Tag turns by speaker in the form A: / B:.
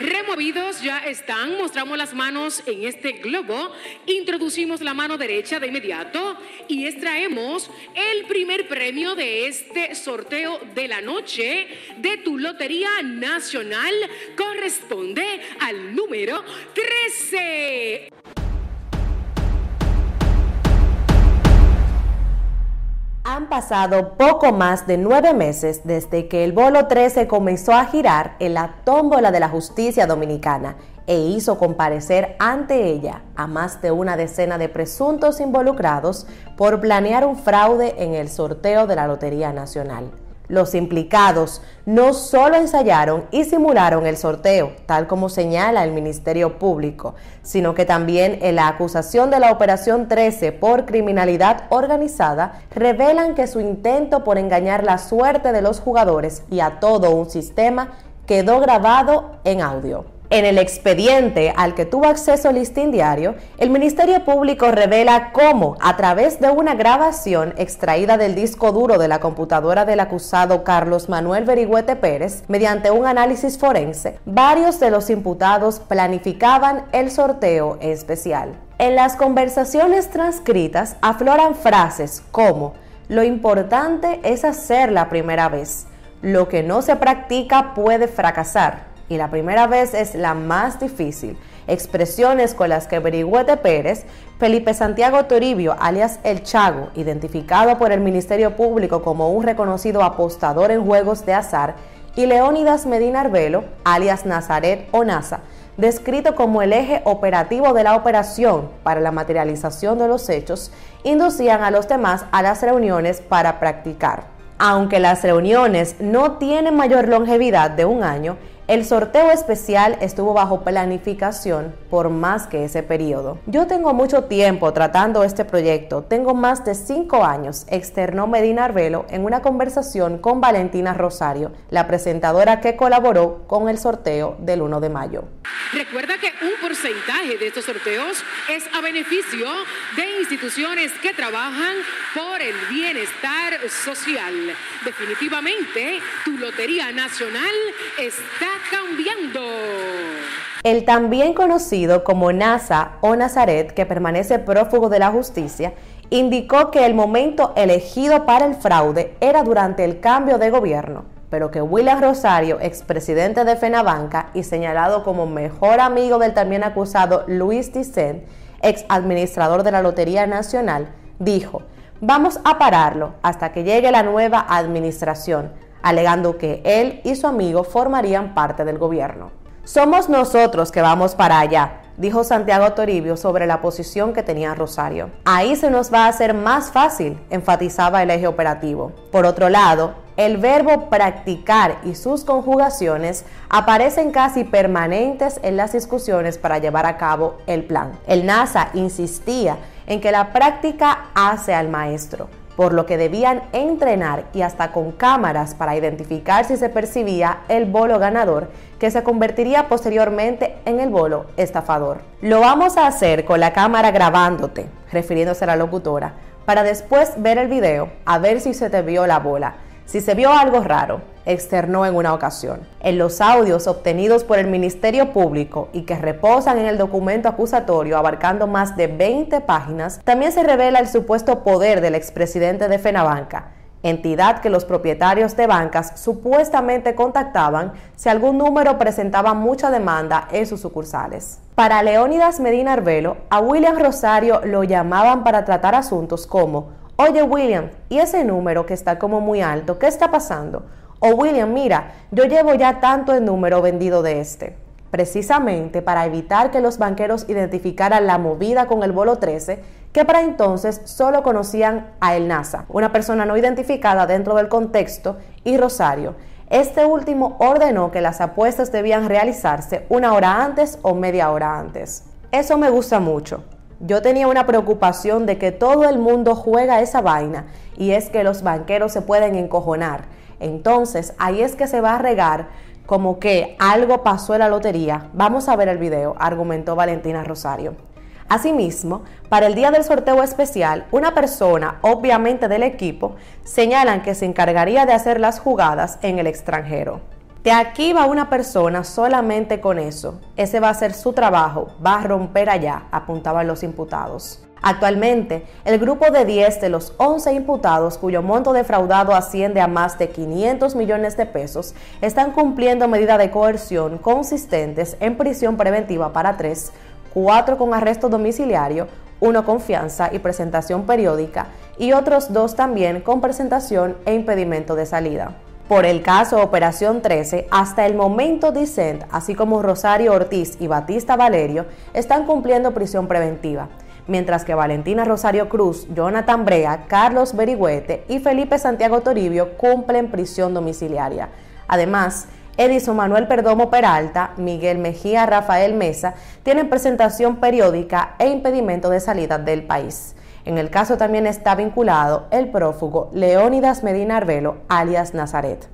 A: Removidos ya están, mostramos las manos en este globo, introducimos la mano derecha de inmediato y extraemos el primer premio de este sorteo de la noche de tu Lotería Nacional. Corresponde al número 13.
B: Pasado poco más de nueve meses desde que el bolo 13 comenzó a girar en la tómbola de la justicia dominicana e hizo comparecer ante ella a más de una decena de presuntos involucrados por planear un fraude en el sorteo de la Lotería Nacional. Los implicados no solo ensayaron y simularon el sorteo, tal como señala el Ministerio Público, sino que también en la acusación de la Operación 13 por criminalidad organizada revelan que su intento por engañar la suerte de los jugadores y a todo un sistema quedó grabado en audio. En el expediente al que tuvo acceso Listín Diario, el Ministerio Público revela cómo, a través de una grabación extraída del disco duro de la computadora del acusado Carlos Manuel Berigüete Pérez, mediante un análisis forense, varios de los imputados planificaban el sorteo especial. En las conversaciones transcritas afloran frases como lo importante es hacer la primera vez, lo que no se practica puede fracasar y la primera vez es la más difícil. Expresiones con las que Berigüete Pérez, Felipe Santiago Toribio, alias El Chago, identificado por el Ministerio Público como un reconocido apostador en juegos de azar, y Leónidas Medina Arbelo, alias Nazaret o NASA, descrito como el eje operativo de la operación para la materialización de los hechos, inducían a los demás a las reuniones para practicar. Aunque las reuniones no tienen mayor longevidad de un año, el sorteo especial estuvo bajo planificación por más que ese periodo. Yo tengo mucho tiempo tratando este proyecto, tengo más de cinco años, externó Medina Arbelo en una conversación con Valentina Rosario, la presentadora que colaboró con el sorteo del 1 de mayo.
A: Recuerda que un porcentaje de estos sorteos es a beneficio de instituciones que trabajan por el bienestar social. Definitivamente, tu Lotería Nacional está cambiando.
B: El también conocido como NASA o Nazaret, que permanece prófugo de la justicia, indicó que el momento elegido para el fraude era durante el cambio de gobierno, pero que William Rosario, expresidente de Fenabanca y señalado como mejor amigo del también acusado Luis Dicen, ex administrador de la Lotería Nacional, dijo, vamos a pararlo hasta que llegue la nueva administración alegando que él y su amigo formarían parte del gobierno. Somos nosotros que vamos para allá, dijo Santiago Toribio sobre la posición que tenía Rosario. Ahí se nos va a hacer más fácil, enfatizaba el eje operativo. Por otro lado, el verbo practicar y sus conjugaciones aparecen casi permanentes en las discusiones para llevar a cabo el plan. El NASA insistía en que la práctica hace al maestro por lo que debían entrenar y hasta con cámaras para identificar si se percibía el bolo ganador, que se convertiría posteriormente en el bolo estafador. Lo vamos a hacer con la cámara grabándote, refiriéndose a la locutora, para después ver el video a ver si se te vio la bola si se vio algo raro, externó en una ocasión. En los audios obtenidos por el Ministerio Público y que reposan en el documento acusatorio abarcando más de 20 páginas, también se revela el supuesto poder del expresidente de Fenabanca, entidad que los propietarios de bancas supuestamente contactaban si algún número presentaba mucha demanda en sus sucursales. Para Leónidas Medina Arbelo, a William Rosario lo llamaban para tratar asuntos como Oye William, ¿y ese número que está como muy alto? ¿Qué está pasando? O William, mira, yo llevo ya tanto el número vendido de este. Precisamente para evitar que los banqueros identificaran la movida con el bolo 13, que para entonces solo conocían a El NASA, una persona no identificada dentro del contexto, y Rosario. Este último ordenó que las apuestas debían realizarse una hora antes o media hora antes. Eso me gusta mucho yo tenía una preocupación de que todo el mundo juega esa vaina y es que los banqueros se pueden encojonar. Entonces ahí es que se va a regar como que algo pasó en la lotería. Vamos a ver el video, argumentó Valentina Rosario. Asimismo, para el día del sorteo especial, una persona, obviamente del equipo, señalan que se encargaría de hacer las jugadas en el extranjero. De aquí va una persona solamente con eso. Ese va a ser su trabajo, va a romper allá, apuntaban los imputados. Actualmente, el grupo de 10 de los 11 imputados, cuyo monto defraudado asciende a más de 500 millones de pesos, están cumpliendo medidas de coerción consistentes en prisión preventiva para tres, cuatro con arresto domiciliario, uno con fianza y presentación periódica y otros dos también con presentación e impedimento de salida. Por el caso Operación 13, hasta el momento Dicent, así como Rosario Ortiz y Batista Valerio, están cumpliendo prisión preventiva, mientras que Valentina Rosario Cruz, Jonathan Brea, Carlos Berigüete y Felipe Santiago Toribio cumplen prisión domiciliaria. Además, Edison Manuel Perdomo Peralta, Miguel Mejía Rafael Mesa tienen presentación periódica e impedimento de salida del país. En el caso también está vinculado el prófugo Leónidas Medina Arbelo, alias Nazaret.